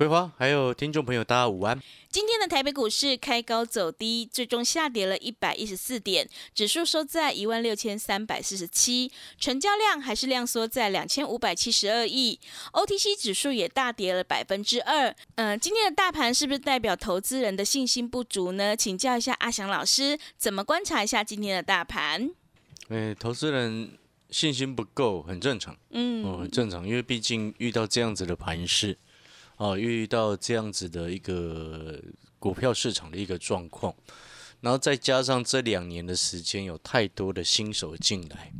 桂花还有听众朋友大家午安。今天的台北股市开高走低，最终下跌了一百一十四点，指数收在一万六千三百四十七，成交量还是量缩在两千五百七十二亿，OTC 指数也大跌了百分之二。嗯，今天的大盘是不是代表投资人的信心不足呢？请教一下阿翔老师，怎么观察一下今天的大盘？诶，投资人信心不够很正常，嗯，哦，很正常，因为毕竟遇到这样子的盘势。哦，遇到这样子的一个股票市场的一个状况，然后再加上这两年的时间有太多的新手进来，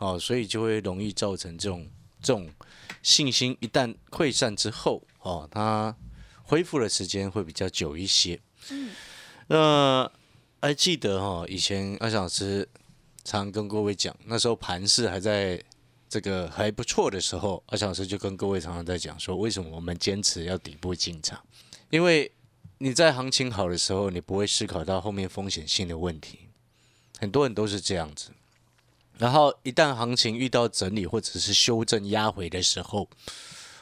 哦，所以就会容易造成这种这种信心一旦溃散之后，哦，它恢复的时间会比较久一些。嗯，那还记得哈，以前阿翔老师常跟各位讲，那时候盘市还在。这个还不错的时候，阿强老师就跟各位常常在讲说，为什么我们坚持要底部进场？因为你在行情好的时候，你不会思考到后面风险性的问题，很多人都是这样子。然后一旦行情遇到整理或者是修正压回的时候，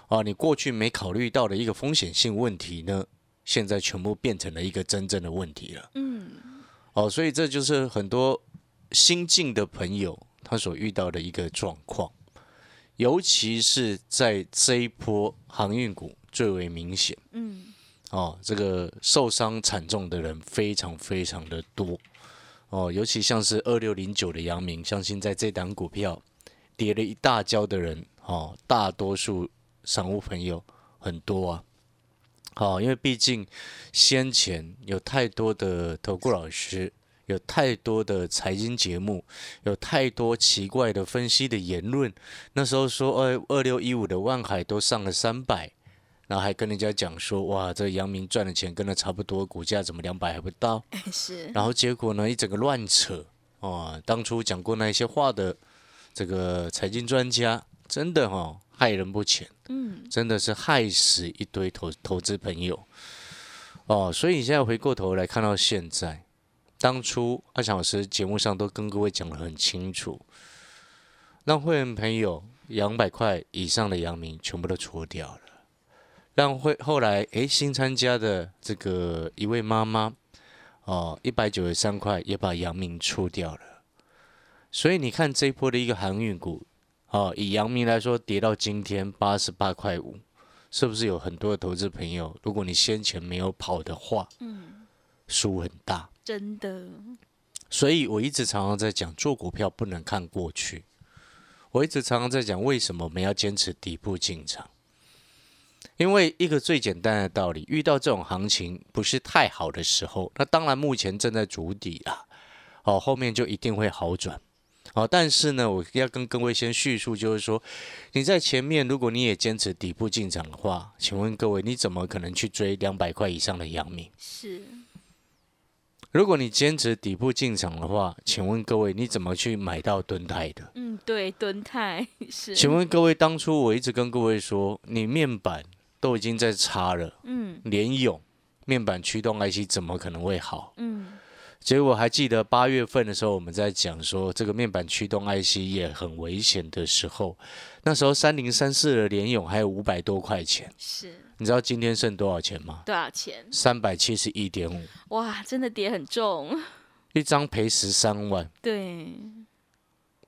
啊，你过去没考虑到的一个风险性问题呢，现在全部变成了一个真正的问题了。嗯，哦，所以这就是很多新进的朋友他所遇到的一个状况。尤其是在这一波航运股最为明显，嗯，哦，这个受伤惨重的人非常非常的多，哦，尤其像是二六零九的阳明，相信在这档股票跌了一大跤的人，哦，大多数散户朋友很多啊，好，因为毕竟先前有太多的投顾老师。有太多的财经节目，有太多奇怪的分析的言论。那时候说，二二六一五的万海都上了三百，然后还跟人家讲说，哇，这杨明赚的钱跟他差不多，股价怎么两百还不到？是。然后结果呢，一整个乱扯哦。当初讲过那些话的这个财经专家，真的哈害人不浅，嗯，真的是害死一堆投投资朋友哦。所以你现在回过头来看到现在。当初阿强老师节目上都跟各位讲得很清楚，让会员朋友两百块以上的阳明全部都出掉了，让会后来诶新参加的这个一位妈妈哦一百九十三块也把阳明出掉了，所以你看这一波的一个航运股哦，以阳明来说跌到今天八十八块五，是不是有很多的投资朋友，如果你先前没有跑的话，嗯，输很大。真的，所以我一直常常在讲，做股票不能看过去。我一直常常在讲，为什么我们要坚持底部进场？因为一个最简单的道理，遇到这种行情不是太好的时候，那当然目前正在筑底啊，哦，后面就一定会好转。哦，但是呢，我要跟各位先叙述，就是说，你在前面，如果你也坚持底部进场的话，请问各位，你怎么可能去追两百块以上的阳明？是。如果你坚持底部进场的话，请问各位，你怎么去买到蹲泰的？嗯，对，蹲泰是。请问各位，当初我一直跟各位说，你面板都已经在插了，嗯，连勇面板驱动 IC 怎么可能会好？嗯。结果还记得八月份的时候，我们在讲说这个面板驱动 IC 也很危险的时候，那时候三零三四的联勇还有五百多块钱。是。你知道今天剩多少钱吗？多少钱？三百七十一点五。哇，真的跌很重。一张赔十三万。对。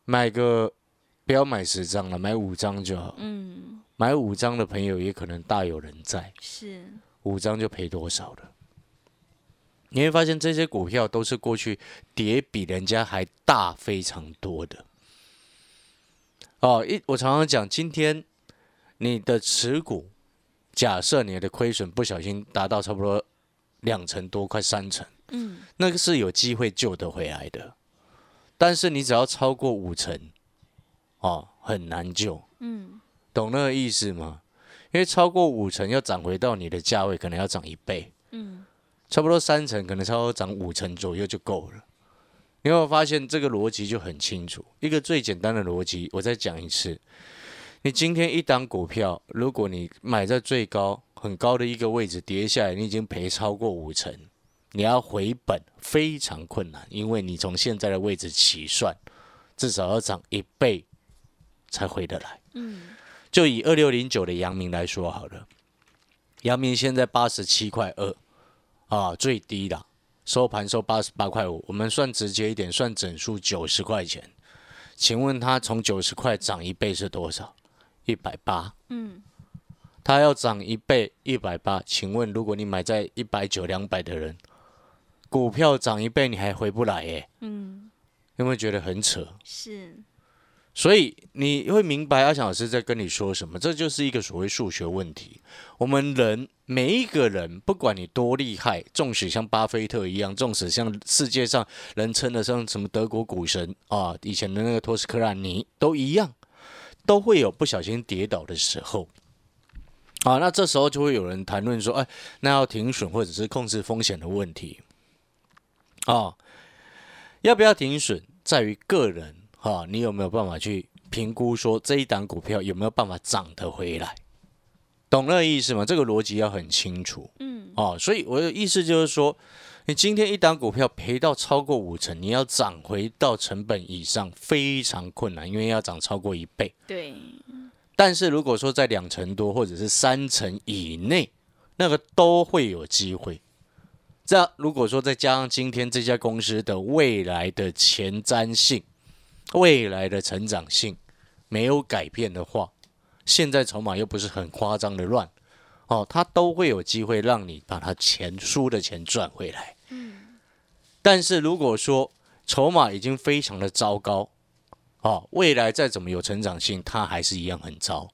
买个不要买十张了，买五张就好。嗯。买五张的朋友也可能大有人在。是。五张就赔多少了？你会发现这些股票都是过去跌比人家还大非常多的。哦，一我常常讲，今天你的持股。假设你的亏损不小心达到差不多两成多，快三成，嗯，那个是有机会救得回来的，但是你只要超过五成，哦，很难救，嗯，懂那个意思吗？因为超过五成要涨回到你的价位，可能要涨一倍，嗯，差不多三成，可能差不多涨五成左右就够了。你有没有发现这个逻辑就很清楚？一个最简单的逻辑，我再讲一次：你今天一档股票，如果你买在最高很高的一个位置，跌下来，你已经赔超过五成，你要回本非常困难，因为你从现在的位置起算，至少要涨一倍才回得来。嗯，就以二六零九的阳明来说好了，阳明现在八十七块二啊，最低的收盘收八十八块五，我们算直接一点，算整数九十块钱。请问它从九十块涨一倍是多少？一百八。嗯，它要涨一倍，一百八。请问，如果你买在一百九、两百的人，股票涨一倍你还回不来耶？嗯，有没有觉得很扯？是，所以你会明白阿强老师在跟你说什么，这就是一个所谓数学问题。我们人每一个人，不管你多厉害，纵使像巴菲特一样，纵使像世界上人称的像什么德国股神啊，以前的那个托斯克拉尼都一样，都会有不小心跌倒的时候。啊，那这时候就会有人谈论说，哎，那要停损或者是控制风险的问题。啊，要不要停损，在于个人哈、你有没有办法去评估说这一档股票有没有办法涨得回来？懂那个意思吗？这个逻辑要很清楚嗯，哦。所以我的意思就是说，你今天一档股票赔到超过五成，你要涨回到成本以上非常困难，因为要涨超过一倍。对，但是如果说在两成多或者是三成以内，那个都会有机会。这样如果说再加上今天这家公司的未来的前瞻性、未来的成长性没有改变的话，现在筹码又不是很夸张的乱，哦，它都会有机会让你把它钱输的钱赚回来。但是如果说筹码已经非常的糟糕，哦，未来再怎么有成长性，它还是一样很糟。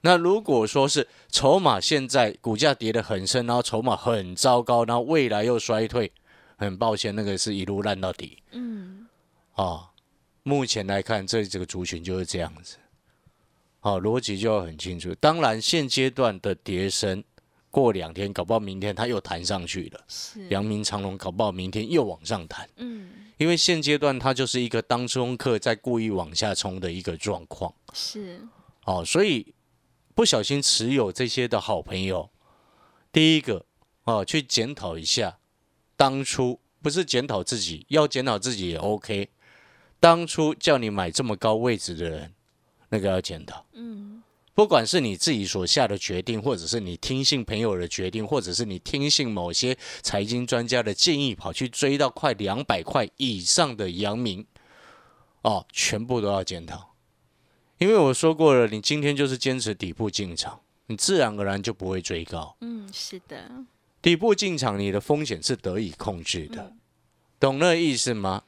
那如果说是筹码现在股价跌得很深，然后筹码很糟糕，然后未来又衰退，很抱歉，那个是一路烂到底嗯，啊、目前来看，这这个族群就是这样子，好、逻辑就要很清楚。当然，现阶段的跌升，过两天搞不好明天它又弹上去了，是，阳明长隆搞不好明天又往上弹。嗯，因为现阶段它就是一个当中客在故意往下冲的一个状况是，哦，所以不小心持有这些的好朋友，第一个哦，去检讨一下当初不是检讨自己，要检讨自己也 OK。当初叫你买这么高位置的人，那个要检讨。嗯，不管是你自己所下的决定，或者是你听信朋友的决定，或者是你听信某些财经专家的建议，跑去追到快两百块以上的阳明，哦，全部都要检讨。因为我说过了，你今天就是坚持底部进场，你自然而然就不会追高。嗯，是的，底部进场，你的风险是得以控制的，懂那意思吗？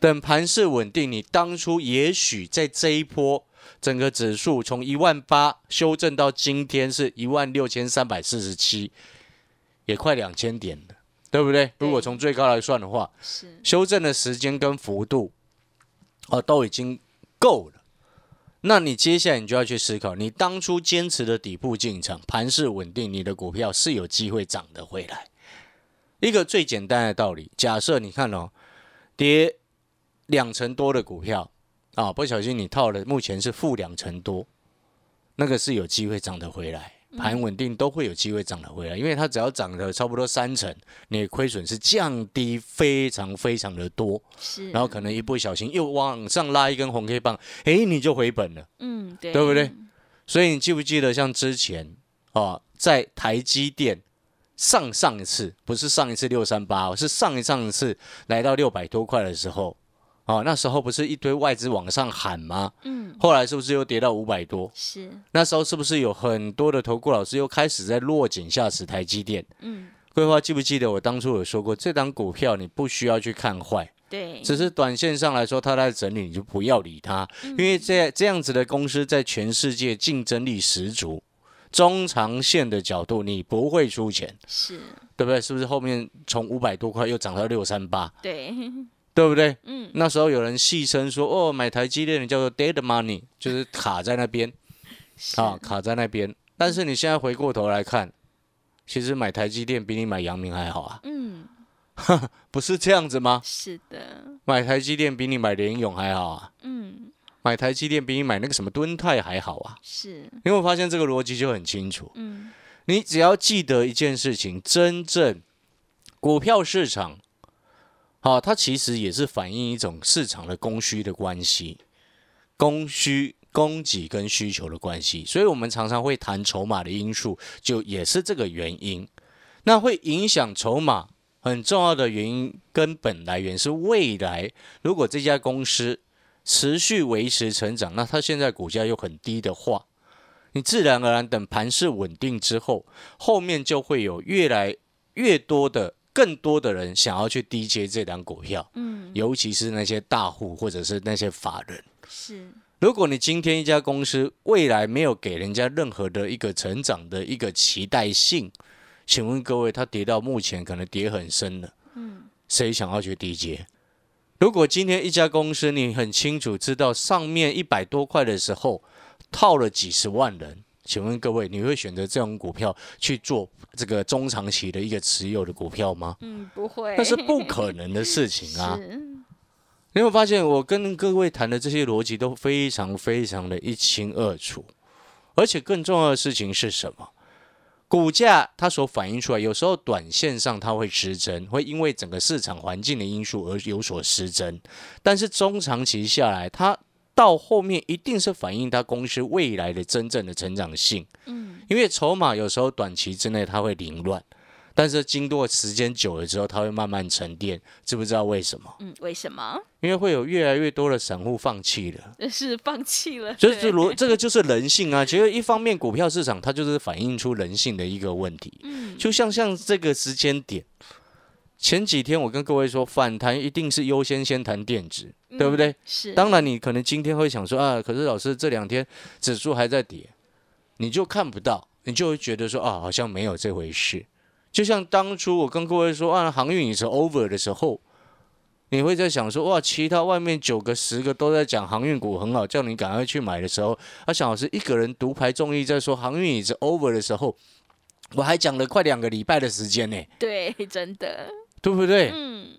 等盘势稳定，你当初也许在这一波整个指数从一万八修正到今天是一万六千三百四十七，也快两千点了，对不对？如果从最高来算的话，是，修正的时间跟幅度，哦，都已经够了。那你接下来你就要去思考，你当初坚持的底部进场，盘势稳定，你的股票是有机会涨得回来。一个最简单的道理，假设你看哦，跌两成多的股票啊，不小心你套了，目前是负两成多，那个是有机会涨得回来。盘稳定都会有机会涨得回来，因为它只要涨了差不多三成，你的亏损是降低非常非常的多，是，然后可能一不小心又往上拉一根红 K 棒，诶，你就回本了。嗯，对，对不对？所以你记不记得像之前啊，在台积电上上一次不是上一次六三八，是上一上一次来到六百多块的时候，哦，那时候不是一堆外资往上喊吗？嗯，后来是不是又跌到五百多？是，那时候是不是有很多的投顾老师又开始在落井下石台积电？嗯，桂花记不记得我当初有说过，这档股票你不需要去看坏，对，只是短线上来说，它在整理，你就不要理它，因为这这样子的公司在全世界竞争力十足，中长线的角度你不会出钱，是，对不对？是不是后面从五百多块又涨到六三八？对，对不对？嗯，那时候有人戏称说，哦，买台积电的叫做 dead money，就是卡在那边。是。啊，卡在那边。但是你现在回过头来看，其实买台积电比你买阳明还好啊，嗯，不是这样子吗？是的，买台积电比你买联咏还好啊，嗯，买台积电比你买那个什么敦泰还好啊。是，因为我发现这个逻辑就很清楚，嗯，你只要记得一件事情，真正股票市场，好、它其实也是反映一种市场的供需的关系，供需、供给跟需求的关系，所以我们常常会谈筹码的因素，就也是这个原因。那会影响筹码很重要的原因根本来源是未来，如果这家公司持续维持成长，那它现在股价又很低的话，你自然而然等盘势稳定之后，后面就会有越来越多的、更多的人想要去低接这档股票，嗯，尤其是那些大户或者是那些法人。是，如果你今天一家公司未来没有给人家任何的一个成长的一个期待性，请问各位，它跌到目前可能跌很深了，嗯，谁想要去低接？如果今天一家公司你很清楚知道上面一百多块的时候套了几十万人，请问各位，你会选择这种股票去做这个中长期的一个持有的股票吗？嗯，不会，那是不可能的事情啊！你有没有发现，我跟各位谈的这些逻辑都非常非常的一清二楚，而且更重要的事情是什么？股价它所反映出来，有时候短线上它会失真，会因为整个市场环境的因素而有所失真，但是中长期下来，它到后面一定是反映它公司未来的真正的成长性。嗯，因为筹码有时候短期之内它会凌乱，但是经过时间久了之后，它会慢慢沉淀。知不知道为什么？嗯，为什么？因为会有越来越多的散户放弃了，是放弃了，就是如这个就是人性啊。其实一方面股票市场它就是反映出人性的一个问题，嗯，就像像这个时间点，前几天我跟各位说，反弹一定是优先先谈电子，对不对？嗯？是，当然，你可能今天会想说啊，可是老师这两天指数还在跌，你就看不到，你就会觉得说啊，好像没有这回事。就像当初我跟各位说啊，航运也是 over 的时候，你会在想说哇，其他外面九个十个都在讲航运股很好，叫你赶快去买的时候，啊，想老师一个人独排众议在说航运也是 over 的时候，我还讲了快两个礼拜的时间呢，对，真的，对不对？嗯，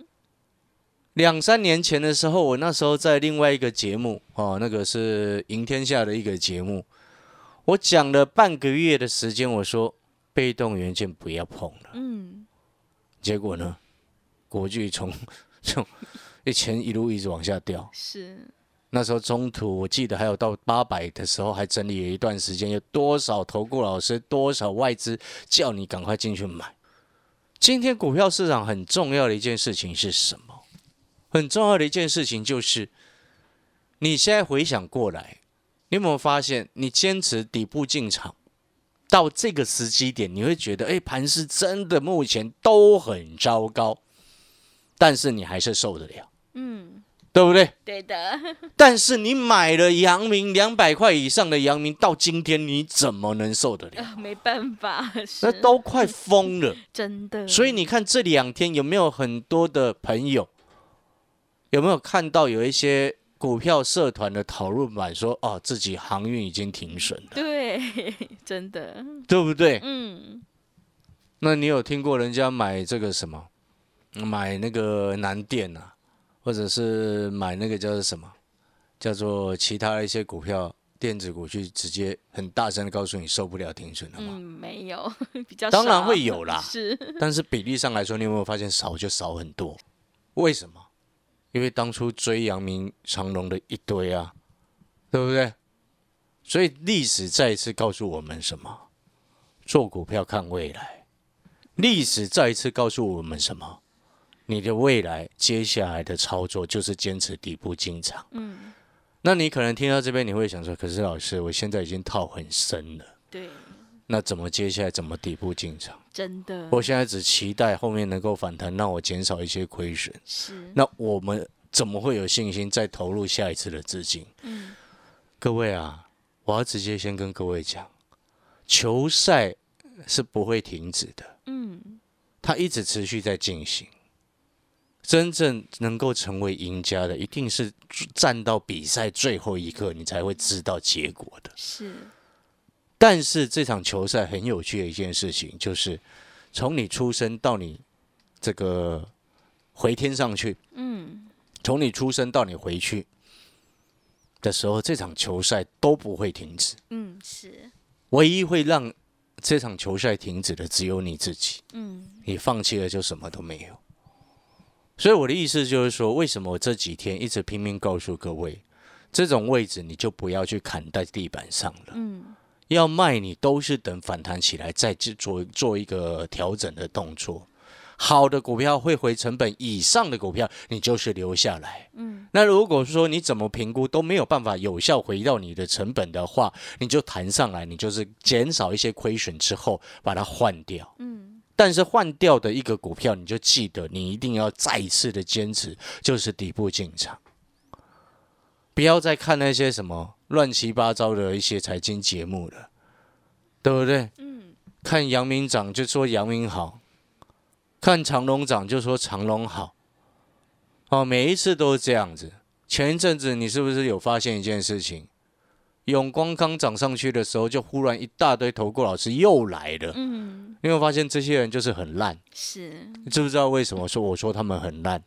两三年前的时候，我那时候在另外一个节目哦，那个是赢天下的一个节目，我讲了半个月的时间，我说被动元件不要碰了。嗯，结果呢，国巨从 从一千一路一直往下掉。是，那时候中途我记得还有到八百的时候，还整理了一段时间，有多少投顾老师、多少外资叫你赶快进去买。今天股票市场很重要的一件事情是什么？很重要的一件事情就是，你现在回想过来，你有没有发现，你坚持底部进场到这个时机点，你会觉得，哎，盘是真的目前都很糟糕，但是你还是受得了，嗯，对不对？对的，但是你买了阳明两百块以上的阳明，到今天你怎么能受得了？啊没办法，那都快疯了。真的，所以你看这两天有没有很多的朋友，有没有看到有一些股票社团的讨论版说，哦，自己航运已经停损了，对，真的，对不对？嗯，那你有听过人家买这个什么，买那个南电啊，或者是买那个叫做什么，叫做其他的一些股票，电子股去直接很大声的告诉你受不了停损了吗？嗯，没有，比较当然会有啦 是，但是比例上来说，你有没有发现少就少很多？为什么？因为当初追阳明、长隆的一堆啊，对不对？所以历史再一次告诉我们什么？做股票看未来。历史再一次告诉我们什么？你的未来接下来的操作就是坚持底部进场。嗯，那你可能听到这边，你会想说：“可是老师，我现在已经套很深了，对，那怎么接下来怎么底部进场？”真的，我现在只期待后面能够反弹，让我减少一些亏损。是，那我们怎么会有信心再投入下一次的资金？嗯，各位啊，我要直接先跟各位讲，球赛是不会停止的，嗯，它一直持续在进行。真正能够成为赢家的，一定是站到比赛最后一刻，你才会知道结果的。是，但是这场球赛很有趣的一件事情，就是从你出生到你这个回天上去，嗯，从你出生到你回去的时候，这场球赛都不会停止。嗯，是，唯一会让这场球赛停止的，只有你自己。嗯，你放弃了，就什么都没有。所以我的意思就是说，为什么我这几天一直拼命告诉各位，这种位置你就不要去砍在地板上了。嗯，要卖你都是等反弹起来再去做做一个调整的动作。好的股票会回成本以上的股票，你就是留下来。嗯，那如果说你怎么评估都没有办法有效回到你的成本的话，你就弹上来，你就是减少一些亏损之后把它换掉。嗯，但是换掉的一个股票，你就记得你一定要再一次的坚持，就是底部进场，不要再看那些什么乱七八糟的一些财经节目了，对不对？嗯，看阳明涨就说阳明好，看长隆涨就说长隆好，哦，每一次都是这样子。前一阵子你是不是有发现一件事情？永光刚涨上去的时候，就忽然一大堆投顾老师又来了。嗯，你有没有发现这些人就是很烂？是，你知不知道为什么说我说他们很烂？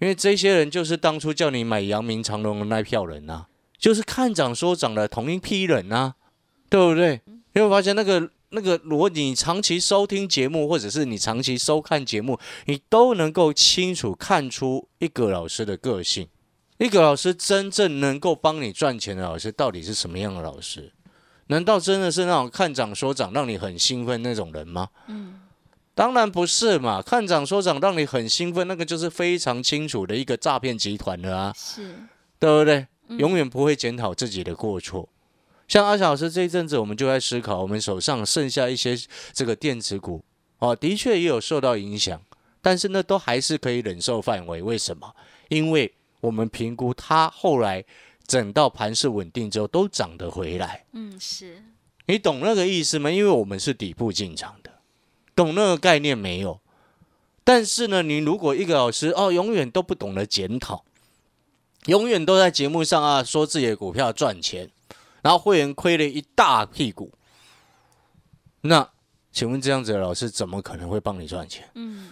因为这些人就是当初叫你买阳明长隆的那票人呐、就是看涨说涨的同一批人呐、对不对？你有没有发现那个那个，如果你长期收听节目，或者是你长期收看节目，你都能够清楚看出一个老师的个性，一个老师真正能够帮你赚钱的老师到底是什么样的老师？难道真的是那种看涨说涨让你很兴奋那种人吗？嗯，当然不是嘛，看涨说涨让你很兴奋，那个就是非常清楚的一个诈骗集团了啊，是，对不对？嗯永远不会检讨自己的过错。像阿小老师这一阵子，我们就在思考，我们手上剩下一些这个电子股哦，的确也有受到影响，但是呢，都还是可以忍受范围。为什么？因为我们评估它后来整到盘势稳定之后，都涨得回来。嗯，是，你懂那个意思吗？因为我们是底部进场的，懂那个概念没有？但是呢，你如果一个老师哦，永远都不懂得检讨，永远都在节目上啊说自己的股票赚钱，然后会员亏了一大屁股，那请问这样子的老师怎么可能会帮你赚钱？嗯，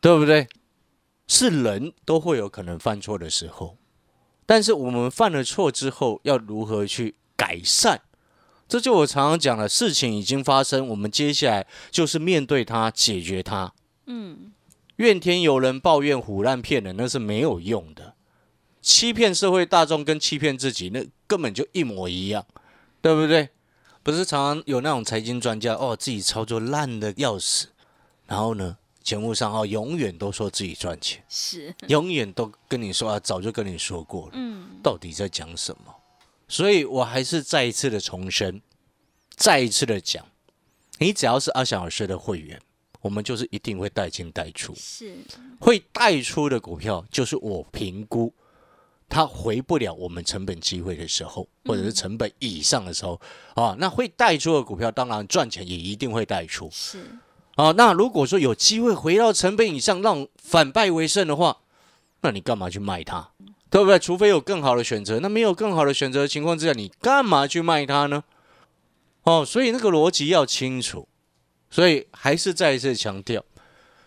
对不对？是人都会有可能犯错的时候，但是我们犯了错之后，要如何去改善？这就我常常讲的，事情已经发生，我们接下来就是面对它，解决它。嗯，怨天尤人、抱怨、胡乱骗人，那是没有用的。欺骗社会大众跟欺骗自己，那根本就一模一样，对不对？不是常常有那种财经专家哦，自己操作烂的要死，然后呢，节目上哦，永远都说自己赚钱，是，永远都跟你说啊，早就跟你说过了，嗯，到底在讲什么？所以我还是再一次的重申，再一次的讲，你只要是阿翔老师的会员，我们就是一定会带进带出。是，会带出的股票，就是我评估它回不了我们成本机会的时候，或者是成本以上的时候啊，那会带出的股票，当然赚钱也一定会带出。是，啊。那如果说有机会回到成本以上，让反败为胜的话，那你干嘛去卖它？对不对？除非有更好的选择，那没有更好的选择的情况之下，你干嘛去卖它呢？哦，所以那个逻辑要清楚。所以还是再一次强调，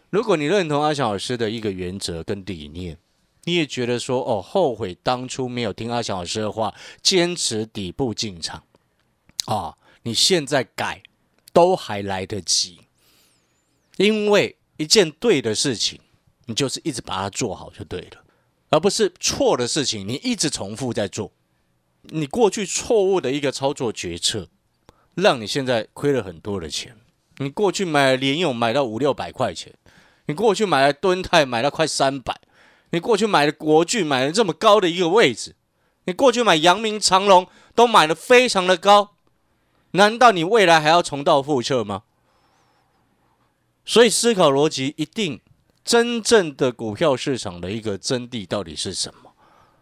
如果你认同阿翔老师的一个原则跟理念，你也觉得说哦，后悔当初没有听阿翔老师的话，坚持底部进场啊，你现在改都还来得及，因为一件对的事情，你就是一直把它做好就对了，而不是错的事情你一直重复在做。你过去错误的一个操作决策，让你现在亏了很多的钱。你过去买了联勇买到五六百块钱，你过去买了敦泰买到快三百，你过去买了国巨买了这么高的一个位置，你过去买阳明长隆都买的非常的高，难道你未来还要重蹈覆辙吗？所以思考逻辑一定真正的股票市场的一个真谛到底是什么？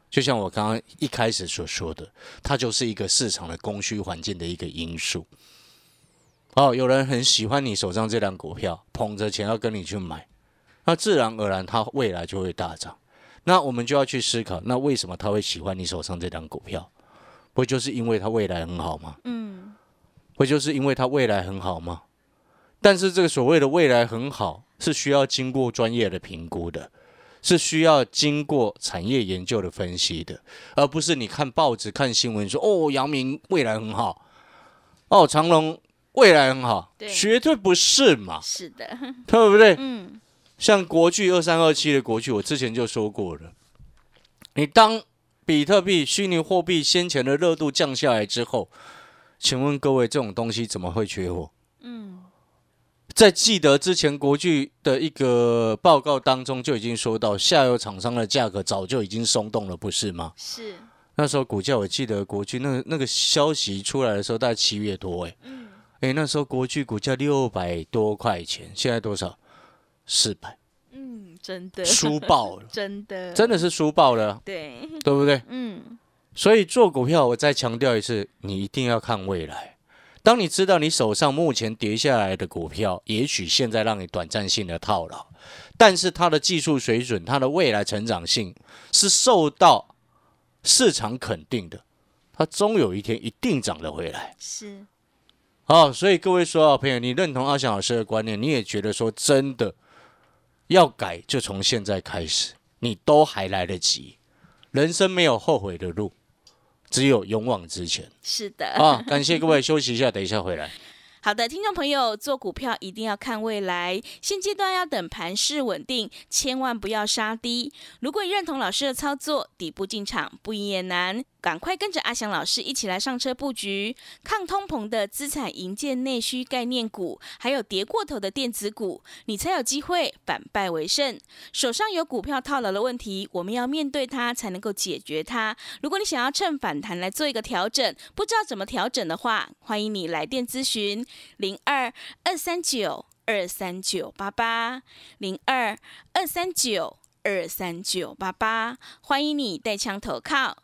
就像我刚刚一开始所说的，它就是一个市场的供需环境的一个因素。哦，有人很喜欢你手上这张股票，捧着钱要跟你去买，那自然而然它未来就会大涨。那我们就要去思考，那为什么他会喜欢你手上这张股票？不就是因为它未来很好吗？嗯，不就是因为它未来很好吗？但是这个所谓的未来很好，是需要经过专业的评估的，是需要经过产业研究的分析的，而不是你看报纸、看新闻说哦，阳明未来很好，哦，长隆未来很好，对绝对不是嘛，是的，对不对？嗯，像国巨二三二七的国巨，我之前就说过了，你当比特币、虚拟货币先前的热度降下来之后，请问各位，这种东西怎么会缺货？嗯，在记得之前国巨的一个报告当中就已经说到，下游厂商的价格早就已经松动了，不是吗？是，那时候股价我记得国巨那那个消息出来的时候，大概七月多，哎，嗯，哎，那时候国巨股价六百多块钱，现在多少？四百，嗯，真的，输爆了，真的，真的是输爆了，对，对不对？嗯，所以做股票，我再强调一次，你一定要看未来。当你知道你手上目前跌下来的股票，也许现在让你短暂性的套牢，但是它的技术水准、它的未来成长性是受到市场肯定的，它终有一天一定涨得回来。是，好，所以各位所有朋友，你认同阿翔老师的观念，你也觉得说真的要改，就从现在开始，你都还来得及。人生没有后悔的路，只有勇往直前。是的，啊，感谢各位，休息一下，等一下回来。好的，听众朋友，做股票一定要看未来，现阶段要等盘势稳定，千万不要杀低。如果你认同老师的操作，底部进场不赢也难，赶快跟着阿翔老师一起来上车布局。抗通膨的资产营建内需概念股，还有跌过头的电子股，你才有机会反败为胜。手上有股票套牢的问题，我们要面对它，才能够解决它。如果你想要趁反弹来做一个调整，不知道怎么调整的话，欢迎你来电咨询。零二二三九二三九八八。零二二三九二三九八八，欢迎你带枪投靠。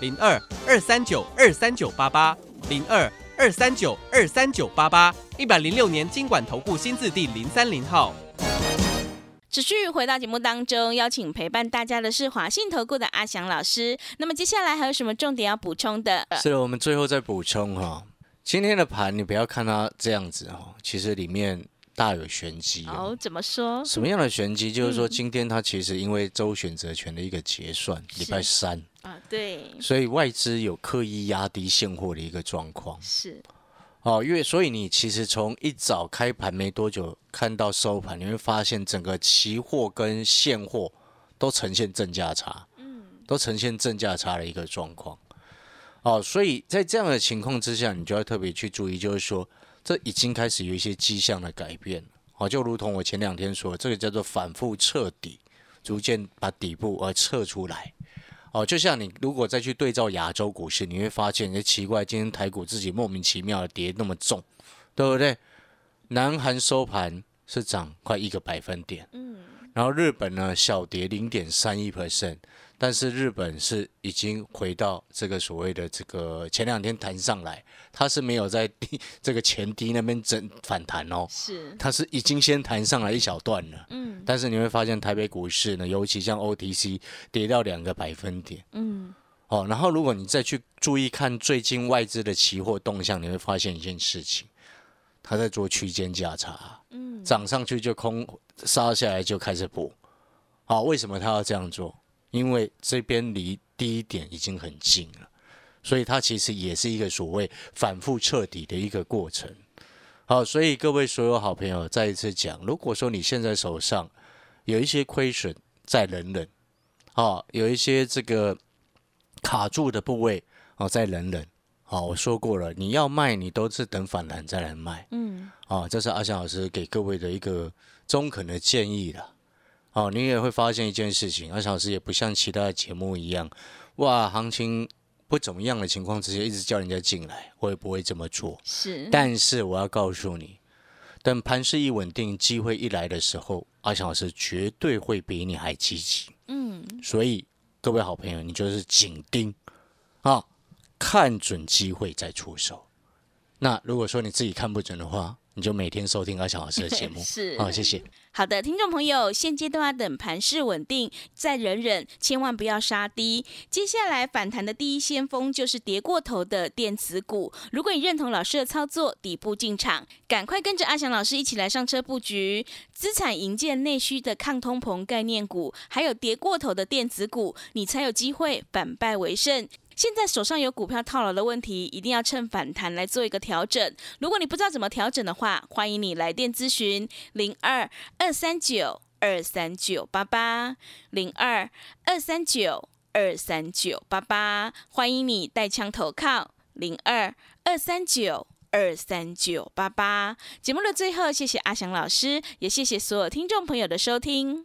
零二二三九二三九八八零二二三九二三九八八，一百零六年经管投顾新字第零三零号。持续回到节目当中，邀请陪伴大家的是华信投顾的阿翔老师。那么接下来还有什么重点要补充的？是的，我们最后再补充哈，今天的盘你不要看它这样子哈，其实里面大有玄机哦，哦。怎么说？什么样的玄机？就是说嗯今天它其实因为周选择权的一个结算，礼拜三，啊，对，所以外资有刻意压低现货的一个状况。是，哦，因为所以你其实从一早开盘没多久看到收盘，你会发现整个期货跟现货都呈现正价差，嗯，都呈现正价差的一个状况。哦，所以在这样的情况之下，你就要特别去注意，就是说这已经开始有一些迹象的改变。哦，就如同我前两天说的，这个叫做反复彻底，逐渐把底部而撤出来。哦，就像你如果再去对照亚洲股市，你会发现，哎，奇怪，今天台股自己莫名其妙的跌那么重，对不对？南韩收盘是涨快一个百分点，嗯，然后日本呢小跌零点三一 percent，但是日本是已经回到这个所谓的这个前两天弹上来，它是没有在低这个前低那边整反弹哦，是，它是已经先弹上来一小段了。嗯但是你会发现台北股市呢，尤其像 OTC 跌到两个百分点嗯，哦。然后如果你再去注意看最近外资的期货动向，你会发现一件事情，它在做区间价差，嗯，涨上去就空，杀下来就开始补。好、为什么他要这样做？因为这边离低点已经很近了，所以它其实也是一个所谓反复彻底的一个过程。好，所以各位所有好朋友，再一次讲，如果说你现在手上有一些亏损，再忍忍，啊，有一些这个卡住的部位，哦，再忍忍。好，我说过了，你要卖，你都是等反弹再来卖。嗯，啊，这是阿翔老师给各位的一个中肯的建议了。哦，你也会发现一件事情，阿小老师也不像其他的节目一样，哇，行情不怎么样的情况之下，一直叫人家进来，我也不会这么做。是，但是我要告诉你，等盘势一稳定，机会一来的时候，阿翔老师绝对会比你还积极。嗯，所以各位好朋友，你就是紧盯啊，看准机会再出手。那如果说你自己看不准的话，你就每天收听阿翔老师的节目。是好，谢谢。好的，听众朋友，现阶段要等盘势稳定，再忍忍，千万不要杀低。接下来反弹的第一先锋就是跌过头的电子股。如果你认同老师的操作，底部进场，赶快跟着阿翔老师一起来上车布局资产营建内需的抗通膨概念股，还有跌过头的电子股，你才有机会反败为胜。现在手上有股票套牢的问题，一定要趁反弹来做一个调整。如果你不知道怎么调整的话，欢迎你来电咨询零二二三九二三九八八零二二三九二三九八八，欢迎你带枪投靠零二二三九二三九八八。节目的最后，谢谢阿翔老师，也谢谢所有听众朋友的收听。